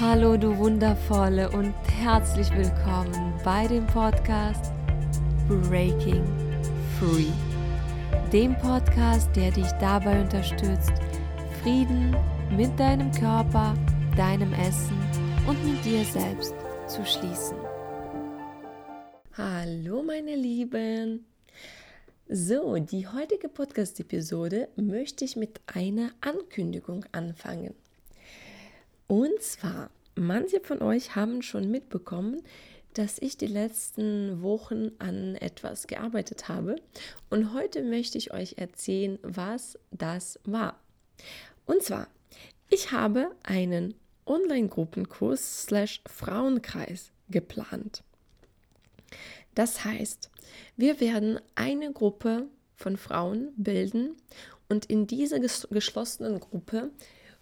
Hallo du wundervolle und herzlich willkommen bei dem Podcast Breaking Free. Dem Podcast, der dich dabei unterstützt, Frieden mit deinem Körper, deinem Essen und mit dir selbst zu schließen. Hallo meine Lieben. So, die heutige Podcast-Episode möchte ich mit einer Ankündigung anfangen. Und zwar, manche von euch haben schon mitbekommen, dass ich die letzten Wochen an etwas gearbeitet habe. Und heute möchte ich euch erzählen, was das war. Und zwar, ich habe einen Online-Gruppenkurs slash Frauenkreis geplant. Das heißt, wir werden eine Gruppe von Frauen bilden und in dieser geschlossenen Gruppe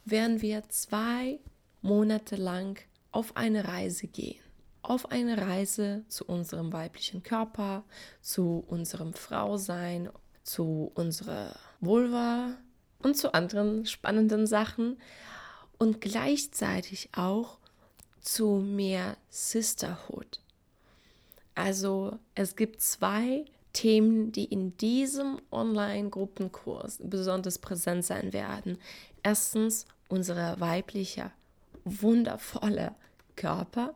werden wir zwei Monate lang auf eine Reise gehen. Auf eine Reise zu unserem weiblichen Körper, zu unserem Frausein, zu unserer Vulva und zu anderen spannenden Sachen und gleichzeitig auch zu mehr Sisterhood. Also es gibt zwei Themen, die in diesem Online-Gruppenkurs besonders präsent sein werden. Erstens unsere weibliche wundervolle Körper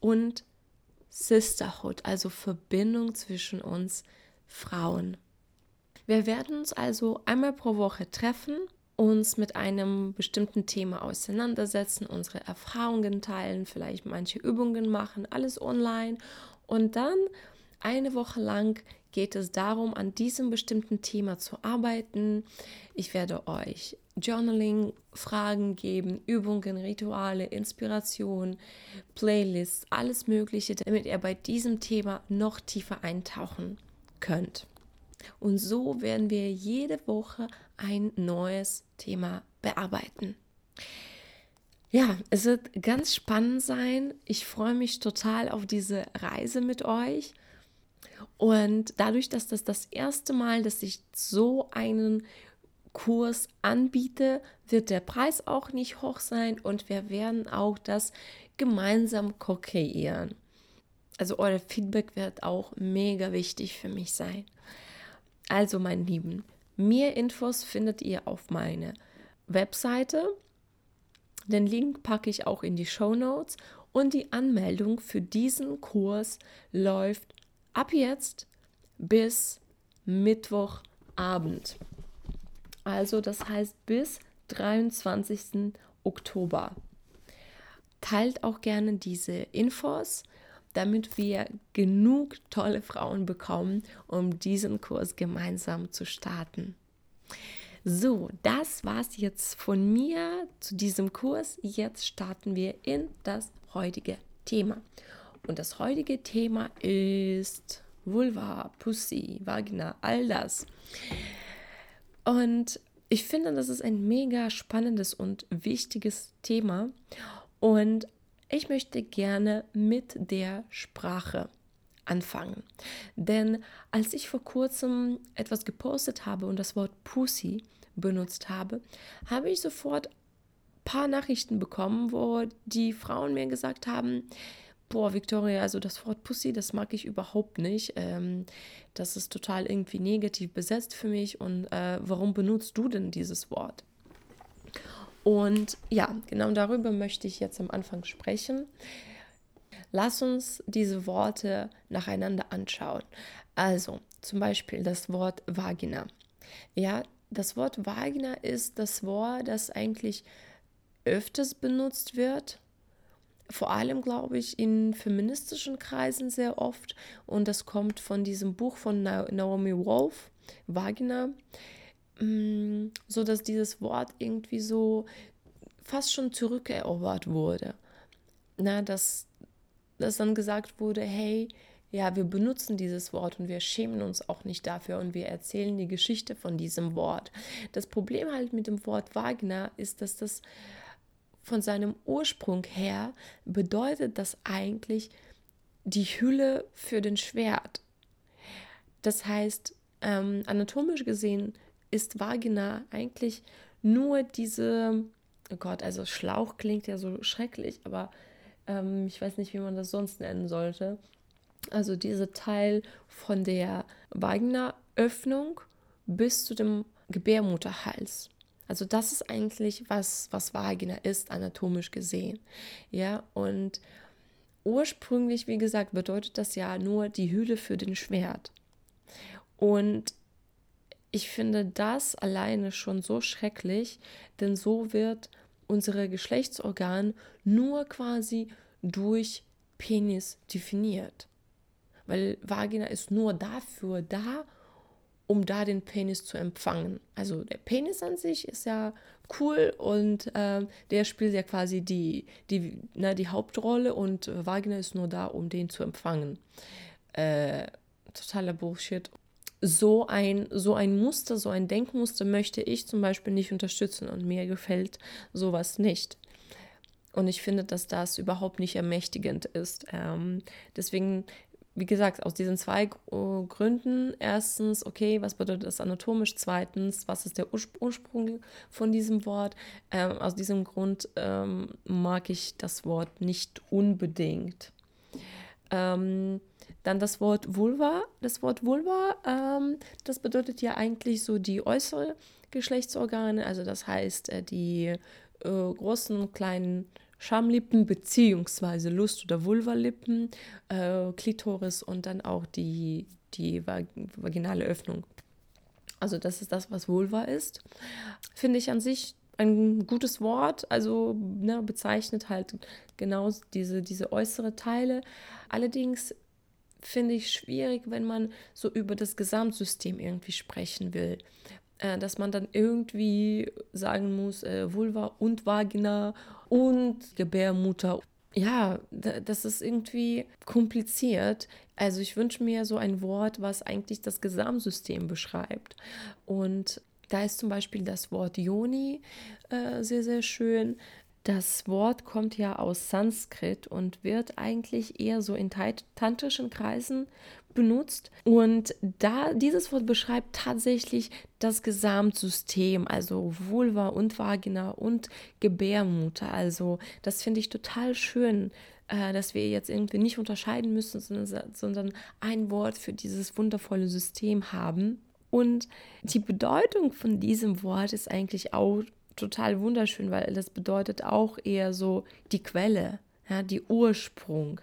und Sisterhood, also Verbindung zwischen uns Frauen. Wir werden uns also einmal pro Woche treffen, uns mit einem bestimmten Thema auseinandersetzen, unsere Erfahrungen teilen, vielleicht manche Übungen machen, alles online und dann eine Woche lang geht es darum, an diesem bestimmten Thema zu arbeiten. Ich werde euch Journaling-Fragen geben, Übungen, Rituale, Inspiration, Playlists, alles Mögliche, damit ihr bei diesem Thema noch tiefer eintauchen könnt. Und so werden wir jede Woche ein neues Thema bearbeiten. Ja, es wird ganz spannend sein. Ich freue mich total auf diese Reise mit euch. Und dadurch, dass das das erste Mal, dass ich so einen Kurs anbiete, wird der Preis auch nicht hoch sein und wir werden auch das gemeinsam co-kreieren. Also euer Feedback wird auch mega wichtig für mich sein. Also, meine Lieben, mehr Infos findet ihr auf meiner Webseite. Den Link packe ich auch in die Show Notes und die Anmeldung für diesen Kurs läuft ab jetzt bis Mittwochabend. Also das heißt bis 23. Oktober. Teilt auch gerne diese Infos, damit wir genug tolle Frauen bekommen, um diesen Kurs gemeinsam zu starten. So, das war's jetzt von mir zu diesem Kurs. Jetzt starten wir in das heutige Thema. Und das heutige Thema ist Vulva, Pussy, Vagina, all das. Und ich finde, das ist ein mega spannendes und wichtiges Thema. Und ich möchte gerne mit der Sprache anfangen. Denn als ich vor kurzem etwas gepostet habe und das Wort Pussy benutzt habe, habe ich sofort ein paar Nachrichten bekommen, wo die Frauen mir gesagt haben, boah, Victoria, also das Wort Pussy, das mag ich überhaupt nicht. Ähm, das ist total irgendwie negativ besetzt für mich. Und äh, warum benutzt du denn dieses Wort? Und ja, genau darüber möchte ich jetzt am Anfang sprechen. Lass uns diese Worte nacheinander anschauen. Also zum Beispiel das Wort Vagina. Ja, das Wort Vagina ist das Wort, das eigentlich öfters benutzt wird vor allem, glaube ich, in feministischen Kreisen sehr oft. Und das kommt von diesem Buch von Naomi Wolf, Vagina, mm, so dass dieses Wort irgendwie so fast schon zurückerobert wurde. Na, dass, dass dann gesagt wurde, hey, ja, wir benutzen dieses Wort und wir schämen uns auch nicht dafür und wir erzählen die Geschichte von diesem Wort. Das Problem halt mit dem Wort Vagina ist, dass das von seinem Ursprung her bedeutet das eigentlich die Hülle für den Schwert. Das heißt, ähm, anatomisch gesehen ist Vagina eigentlich nur diese oh Gott, also Schlauch klingt ja so schrecklich, aber ähm, ich weiß nicht, wie man das sonst nennen sollte. Also dieser Teil von der Vaginaöffnung bis zu dem Gebärmutterhals. Also das ist eigentlich, was, was Vagina ist, anatomisch gesehen. Ja, und ursprünglich, wie gesagt, bedeutet das ja nur die Hülle für den Schwert. Und ich finde das alleine schon so schrecklich, denn so wird unsere Geschlechtsorgan nur quasi durch Penis definiert. Weil Vagina ist nur dafür da, um da den Penis zu empfangen. Also der Penis an sich ist ja cool und äh, der spielt ja quasi die, die, na, die Hauptrolle und äh, Vagina ist nur da, um den zu empfangen. Äh, totaler Bullshit. So ein, so ein Muster, so ein Denkmuster möchte ich zum Beispiel nicht unterstützen und mir gefällt sowas nicht. Und ich finde, dass das überhaupt nicht ermächtigend ist. Ähm, deswegen wie gesagt, aus diesen zwei Gründen. Erstens, okay, was bedeutet das anatomisch? Zweitens, was ist der Ursprung von diesem Wort? Ähm, aus diesem Grund ähm, mag ich das Wort nicht unbedingt. Ähm, dann das Wort Vulva. Das Wort Vulva, ähm, das bedeutet ja eigentlich so die äußere Geschlechtsorgane, also das heißt äh, die äh, großen, kleinen Schamlippen beziehungsweise Lust- oder Vulvalippen, äh, Klitoris und dann auch die, die vag vaginale Öffnung. Also das ist das, was Vulva ist. Finde ich an sich ein gutes Wort, also ne, bezeichnet halt genau diese, diese äußere Teile. Allerdings finde ich schwierig, wenn man so über das Gesamtsystem irgendwie sprechen will. Äh, dass man dann irgendwie sagen muss, äh, Vulva und Vagina und Gebärmutter. Ja, das ist irgendwie kompliziert. Also ich wünsche mir so ein Wort, was eigentlich das Gesamtsystem beschreibt. Und da ist zum Beispiel das Wort Yoni äh, sehr, sehr schön. Das Wort kommt ja aus Sanskrit und wird eigentlich eher so in tantrischen Kreisen benutzt. Und da dieses Wort beschreibt tatsächlich das Gesamtsystem, also Vulva und Vagina und Gebärmutter. Also das finde ich total schön, äh, dass wir jetzt irgendwie nicht unterscheiden müssen, sondern, sondern ein Wort für dieses wundervolle System haben. Und die Bedeutung von diesem Wort ist eigentlich auch total wunderschön, weil das bedeutet auch eher so die Quelle, ja, die Ursprung.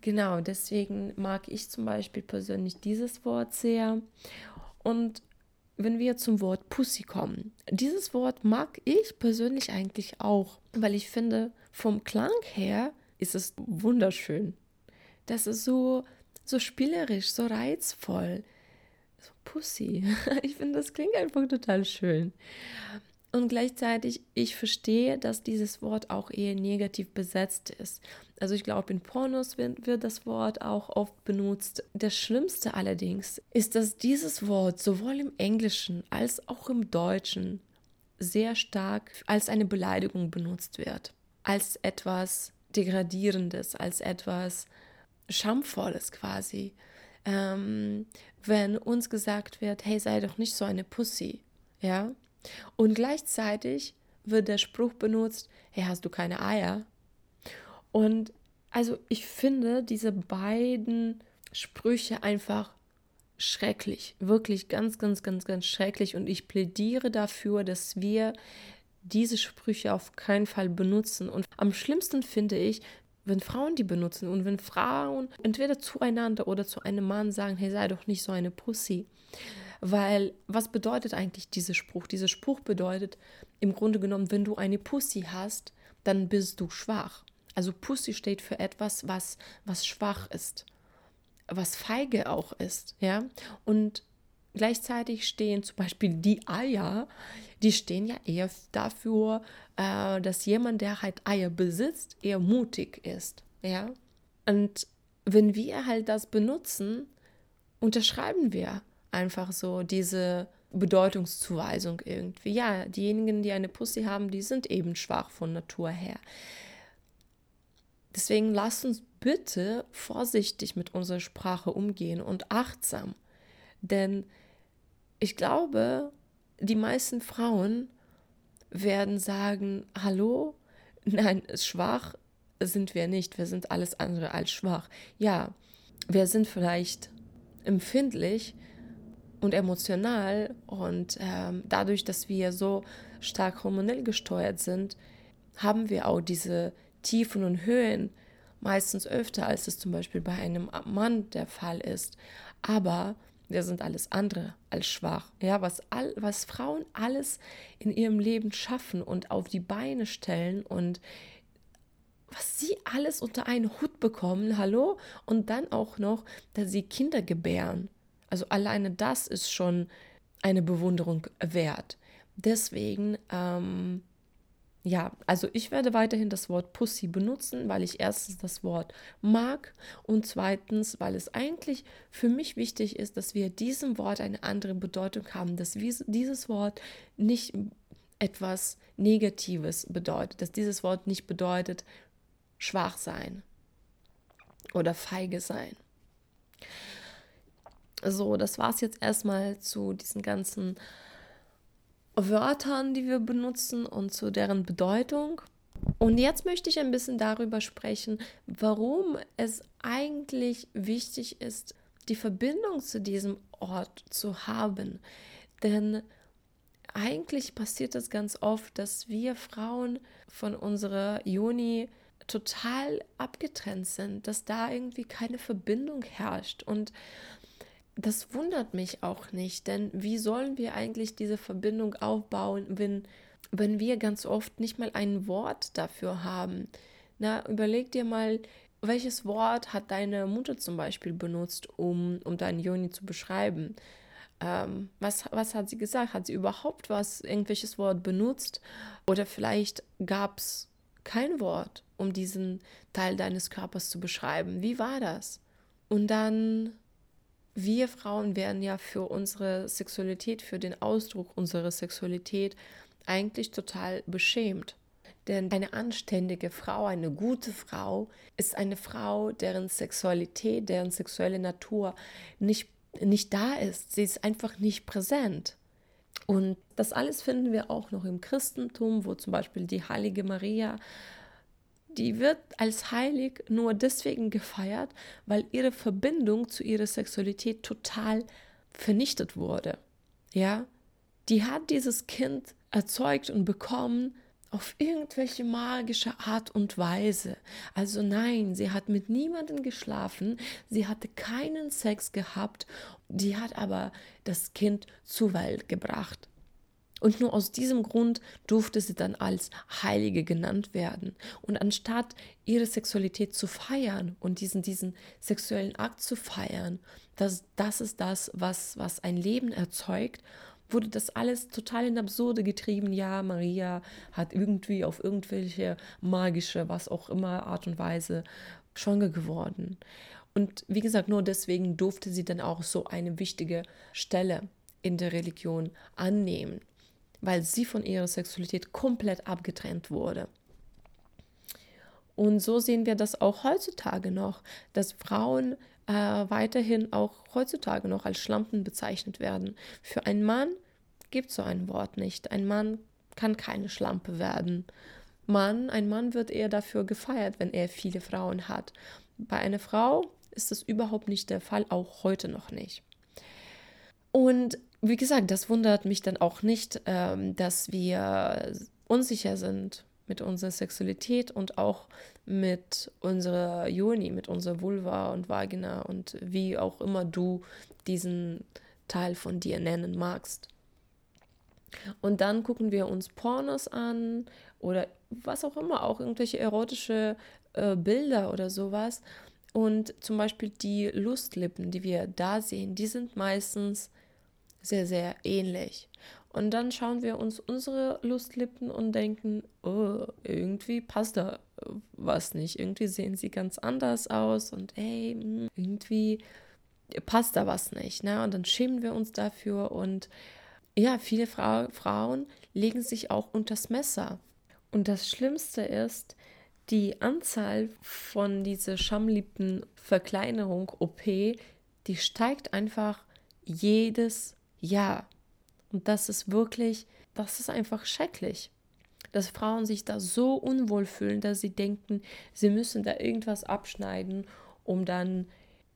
Genau, deswegen mag ich zum Beispiel persönlich dieses Wort sehr. Und wenn wir zum Wort Pussy kommen, dieses Wort mag ich persönlich eigentlich auch, weil ich finde, vom Klang her ist es wunderschön. Das ist so, so spielerisch, so reizvoll. So Pussy. Ich finde, das klingt einfach total schön. Und gleichzeitig, ich verstehe, dass dieses Wort auch eher negativ besetzt ist. Also ich glaube, in Pornos wird, wird, das Wort auch oft benutzt. Das Schlimmste allerdings ist, dass dieses Wort sowohl im Englischen als auch im Deutschen sehr stark als eine Beleidigung benutzt wird. Als etwas Degradierendes, als etwas Schamvolles quasi. Ähm, wenn uns gesagt wird, hey, sei doch nicht so eine Pussy, ja, und gleichzeitig wird der Spruch benutzt, hey, hast du keine Eier? Und also ich finde diese beiden Sprüche einfach schrecklich, wirklich ganz, ganz, ganz, ganz schrecklich. Und ich plädiere dafür, dass wir diese Sprüche auf keinen Fall benutzen. Und am schlimmsten finde ich, wenn Frauen die benutzen und wenn Frauen entweder zueinander oder zu einem Mann sagen, hey, sei doch nicht so eine Pussy. Weil was bedeutet eigentlich dieser Spruch? Dieser Spruch bedeutet im Grunde genommen, wenn du eine Pussy hast, dann bist du schwach. Also Pussy steht für etwas, was, was schwach ist, was feige auch ist, ja. Und gleichzeitig stehen zum Beispiel die Eier, die stehen ja eher dafür, äh, dass jemand, der halt Eier besitzt, eher mutig ist, ja. Und wenn wir halt das benutzen, unterschreiben wir einfach so diese Bedeutungszuweisung irgendwie. Ja, diejenigen, die eine Pussy haben, die sind eben schwach von Natur her. Deswegen lasst uns bitte vorsichtig mit unserer Sprache umgehen und achtsam. Denn ich glaube, die meisten Frauen werden sagen, hallo, nein, schwach sind wir nicht, wir sind alles andere als schwach. Ja, wir sind vielleicht empfindlich und emotional und ähm, dadurch, dass wir so stark hormonell gesteuert sind, haben wir auch diese Tiefen und Höhen meistens öfter, als es zum Beispiel bei einem Mann der Fall ist. Aber wir sind alles andere als schwach. Ja, was, all, was Frauen alles in ihrem Leben schaffen und auf die Beine stellen und was sie alles unter einen Hut bekommen, hallo? Und dann auch noch, dass sie Kinder gebären. Also alleine das ist schon eine Bewunderung wert. Deswegen ähm, ja, also ich werde weiterhin das Wort Pussy benutzen, weil ich erstens das Wort mag und zweitens, weil es eigentlich für mich wichtig ist, dass wir diesem Wort eine andere Bedeutung haben, dass dieses Wort nicht etwas Negatives bedeutet, dass dieses Wort nicht bedeutet schwach sein oder feige sein. So, das war es jetzt erstmal zu diesen ganzen Wörtern, die wir benutzen und zu deren Bedeutung. Und jetzt möchte ich ein bisschen darüber sprechen, warum es eigentlich wichtig ist, die Verbindung zu diesem Ort zu haben. Denn eigentlich passiert es ganz oft, dass wir Frauen von unserer Juni total abgetrennt sind, dass da irgendwie keine Verbindung herrscht. Und das wundert mich auch nicht, denn wie sollen wir eigentlich diese Verbindung aufbauen, wenn, wenn wir ganz oft nicht mal ein Wort dafür haben? Na, überleg dir mal, welches Wort hat deine Mutter zum Beispiel benutzt, um, um deinen Joni zu beschreiben? Ähm, was, was hat sie gesagt? Hat sie überhaupt was, irgendwelches Wort benutzt? Oder vielleicht gab es kein Wort, um diesen Teil deines Körpers zu beschreiben. Wie war das? Und dann wir Frauen werden ja für unsere Sexualität, für den Ausdruck unserer Sexualität eigentlich total beschämt. Denn eine anständige Frau, eine gute Frau, ist eine Frau, deren Sexualität, deren sexuelle Natur nicht, nicht da ist. Sie ist einfach nicht präsent. Und das alles finden wir auch noch im Christentum, wo zum Beispiel die heilige Maria die wird als heilig nur deswegen gefeiert, weil ihre Verbindung zu ihrer Sexualität total vernichtet wurde. Ja, die hat dieses Kind erzeugt und bekommen auf irgendwelche magische Art und Weise. Also nein, sie hat mit niemandem geschlafen, sie hatte keinen Sex gehabt, die hat aber das Kind zur Welt gebracht. Und nur aus diesem Grund durfte sie dann als Heilige genannt werden. Und anstatt ihre Sexualität zu feiern und diesen, diesen sexuellen Akt zu feiern, das, das ist das, was, was ein Leben erzeugt, wurde das alles total in Absurde getrieben. Ja, Maria hat irgendwie auf irgendwelche magische, was auch immer Art und Weise schwanger geworden. Und wie gesagt, nur deswegen durfte sie dann auch so eine wichtige Stelle in der Religion annehmen weil sie von ihrer Sexualität komplett abgetrennt wurde. Und so sehen wir das auch heutzutage noch, dass Frauen äh, weiterhin auch heutzutage noch als Schlampen bezeichnet werden. Für einen Mann gibt es so ein Wort nicht. Ein Mann kann keine Schlampe werden. Mann, ein Mann wird eher dafür gefeiert, wenn er viele Frauen hat. Bei einer Frau ist das überhaupt nicht der Fall, auch heute noch nicht. Und wie gesagt, das wundert mich dann auch nicht, ähm, dass wir unsicher sind mit unserer Sexualität und auch mit unserer Joni, mit unserer Vulva und Vagina und wie auch immer du diesen Teil von dir nennen magst. Und dann gucken wir uns Pornos an oder was auch immer, auch irgendwelche erotische äh, Bilder oder sowas. Und zum Beispiel die Lustlippen, die wir da sehen, die sind meistens sehr, sehr ähnlich. Und dann schauen wir uns unsere Lustlippen und denken, oh, irgendwie passt da was nicht. Irgendwie sehen sie ganz anders aus und hey, hm, irgendwie passt da was nicht. Ne? Und dann schämen wir uns dafür und ja, viele Fra Frauen legen sich auch unters Messer. Und das Schlimmste ist, die Anzahl von dieser Schamlippenverkleinerung OP, die steigt einfach jedes ja. Und das ist wirklich, das ist einfach schrecklich. dass Frauen sich da so unwohl fühlen, dass sie denken, sie müssen da irgendwas abschneiden, um dann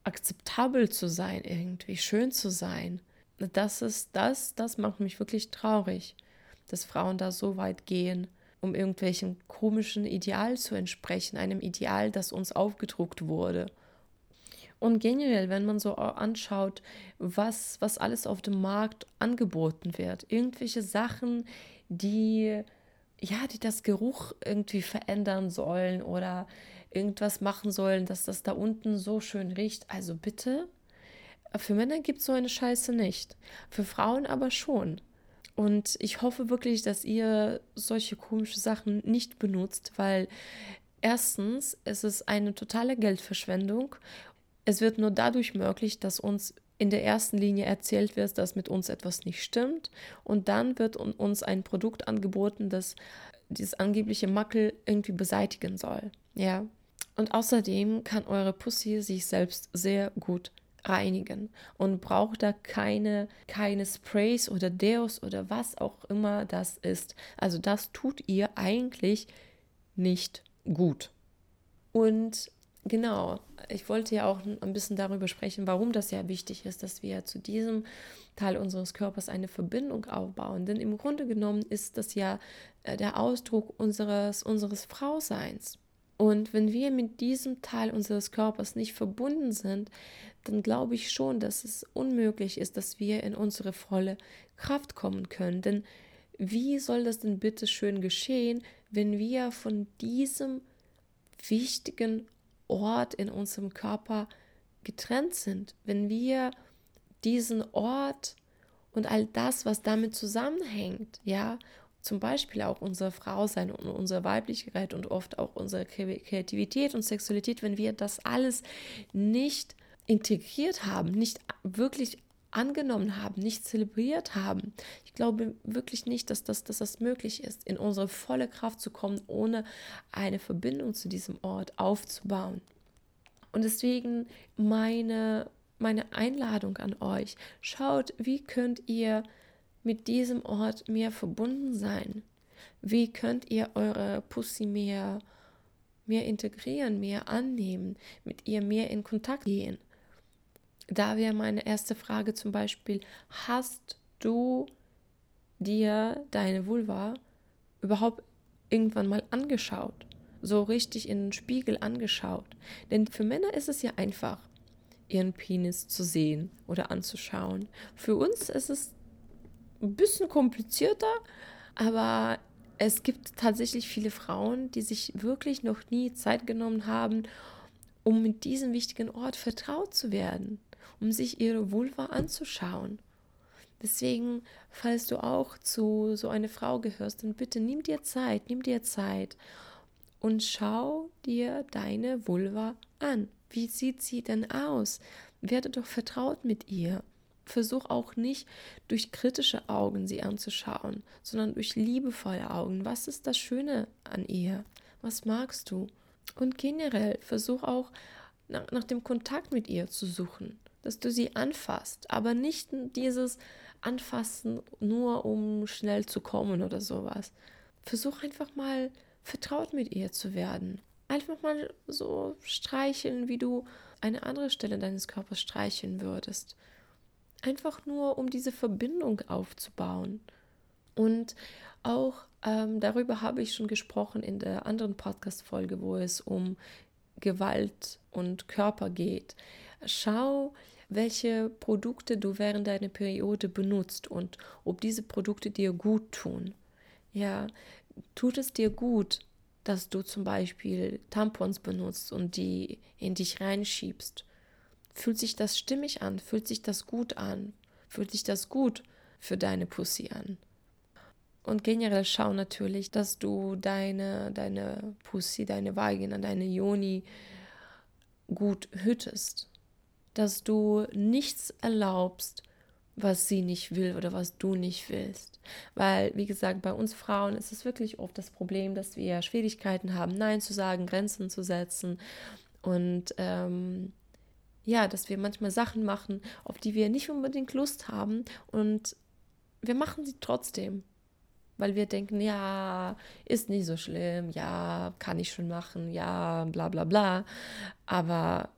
akzeptabel zu sein, irgendwie schön zu sein. Das ist das, das macht mich wirklich traurig, dass Frauen da so weit gehen, um irgendwelchen komischen Ideal zu entsprechen, einem Ideal, das uns aufgedruckt wurde. Und generell, wenn man so anschaut, was, was alles auf dem Markt angeboten wird, irgendwelche Sachen, die ja, die das Geruch irgendwie verändern sollen oder irgendwas machen sollen, dass das da unten so schön riecht. Also bitte, für Männer gibt es so eine Scheiße nicht. Für Frauen aber schon. Und ich hoffe wirklich, dass ihr solche komische Sachen nicht benutzt, weil erstens es ist eine totale Geldverschwendung. Es wird nur dadurch möglich, dass uns in der ersten Linie erzählt wird, dass mit uns etwas nicht stimmt und dann wird uns ein Produkt angeboten, das dieses angebliche Mackel irgendwie beseitigen soll. Ja. Und außerdem kann eure Pussy sich selbst sehr gut reinigen und braucht da keine, keine Sprays oder Deos oder was auch immer das ist. Also das tut ihr eigentlich nicht gut. Und genau, ich wollte ja auch ein bisschen darüber sprechen, warum das ja wichtig ist, dass wir zu diesem Teil unseres Körpers eine Verbindung aufbauen. Denn im Grunde genommen ist das ja äh, der Ausdruck unseres, unseres Frauseins. Und wenn wir mit diesem Teil unseres Körpers nicht verbunden sind, dann glaube ich schon, dass es unmöglich ist, dass wir in unsere volle Kraft kommen können. Denn wie soll das denn bitte schön geschehen, wenn wir von diesem wichtigen Ort in unserem Körper getrennt sind, wenn wir diesen Ort und all das, was damit zusammenhängt, ja, zum Beispiel auch unser Frausein und unsere Weiblichkeit und oft auch unsere Kreativität und Sexualität, wenn wir das alles nicht integriert haben, nicht wirklich angenommen haben, nicht zelebriert haben. Ich glaube wirklich nicht, dass das, dass das möglich ist, in unsere volle Kraft zu kommen, ohne eine Verbindung zu diesem Ort aufzubauen. Und deswegen meine, meine Einladung an euch, schaut, wie könnt ihr mit diesem Ort mehr verbunden sein? Wie könnt ihr eure Pussy mehr, mehr integrieren, mehr annehmen, mit ihr mehr in Kontakt gehen? Da wäre meine erste Frage zum Beispiel, hast du dir deine Vulva überhaupt irgendwann mal angeschaut? So richtig in den Spiegel angeschaut? Denn für Männer ist es ja einfach, ihren Penis zu sehen oder anzuschauen. Für uns ist es ein bisschen komplizierter, aber es gibt tatsächlich viele Frauen, die sich wirklich noch nie Zeit genommen haben, um mit diesem wichtigen Ort vertraut zu werden um sich ihre Vulva anzuschauen. Deswegen, falls du auch zu so einer Frau gehörst, dann bitte nimm dir Zeit, nimm dir Zeit und schau dir deine Vulva an. Wie sieht sie denn aus? Werde doch vertraut mit ihr. Versuch auch nicht durch kritische Augen sie anzuschauen, sondern durch liebevolle Augen. Was ist das Schöne an ihr? Was magst du? Und generell versuch auch nach, nach dem Kontakt mit ihr zu suchen dass du sie anfasst, aber nicht dieses Anfassen nur um schnell zu kommen oder sowas. Versuch einfach mal vertraut mit ihr zu werden. Einfach mal so streicheln, wie du eine andere Stelle deines Körpers streicheln würdest. Einfach nur, um diese Verbindung aufzubauen. Und auch ähm, darüber habe ich schon gesprochen in der anderen Podcast-Folge, wo es um Gewalt und Körper geht. Schau, welche Produkte du während deiner Periode benutzt und ob diese Produkte dir gut tun. Ja, tut es dir gut, dass du zum Beispiel Tampons benutzt und die in dich reinschiebst? Fühlt sich das stimmig an? Fühlt sich das gut an? Fühlt sich das gut für deine Pussy an? Und generell schau natürlich, dass du deine, deine Pussy, deine Vagina, deine Joni gut hütest dass du nichts erlaubst, was sie nicht will oder was du nicht willst. Weil, wie gesagt, bei uns Frauen ist es wirklich oft das Problem, dass wir Schwierigkeiten haben, Nein zu sagen, Grenzen zu setzen und ähm, ja, dass wir manchmal Sachen machen, auf die wir nicht unbedingt Lust haben und wir machen sie trotzdem. weil wir denken, ja, ist nicht so schlimm, ja, kann ich schon machen, ja, bla bla bla. Aber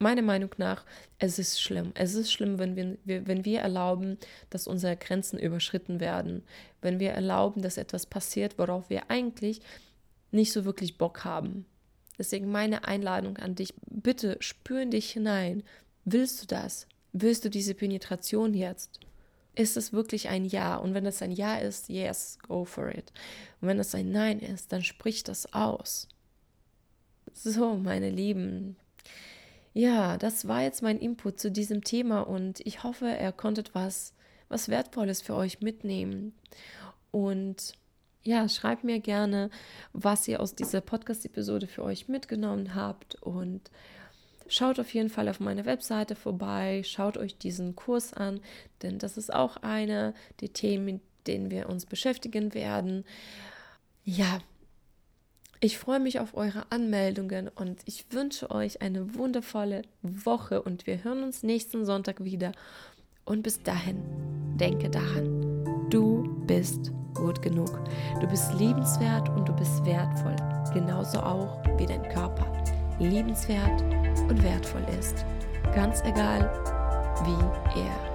meiner Meinung nach, es ist schlimm. Es ist schlimm, wenn wir, wenn wir erlauben, dass unsere Grenzen überschritten werden. Wenn wir erlauben, dass etwas passiert, worauf wir eigentlich nicht so wirklich Bock haben. Deswegen meine Einladung an dich, bitte spür in dich hinein. Willst du das? Willst du diese Penetration jetzt? Ist es wirklich ein Ja? Und wenn es ein Ja ist, yes, go for it. Und wenn es ein Nein ist, dann sprich das aus. So, meine Lieben. Ja, das war jetzt mein Input zu diesem Thema und ich hoffe, er konntet was, was Wertvolles für euch mitnehmen. Und ja, schreibt mir gerne, was ihr aus dieser Podcast-Episode für euch mitgenommen habt und Schaut auf jeden Fall auf meine Webseite vorbei, schaut euch diesen Kurs an, denn das ist auch eine der Themen, mit denen wir uns beschäftigen werden. Ja, ich freue mich auf eure Anmeldungen und ich wünsche euch eine wundervolle Woche und wir hören uns nächsten Sonntag wieder. Und bis dahin, denke daran, du bist gut genug. Du bist liebenswert und du bist wertvoll, genauso auch wie dein Körper. Liebenswert und wertvoll ist. Ganz egal, wie er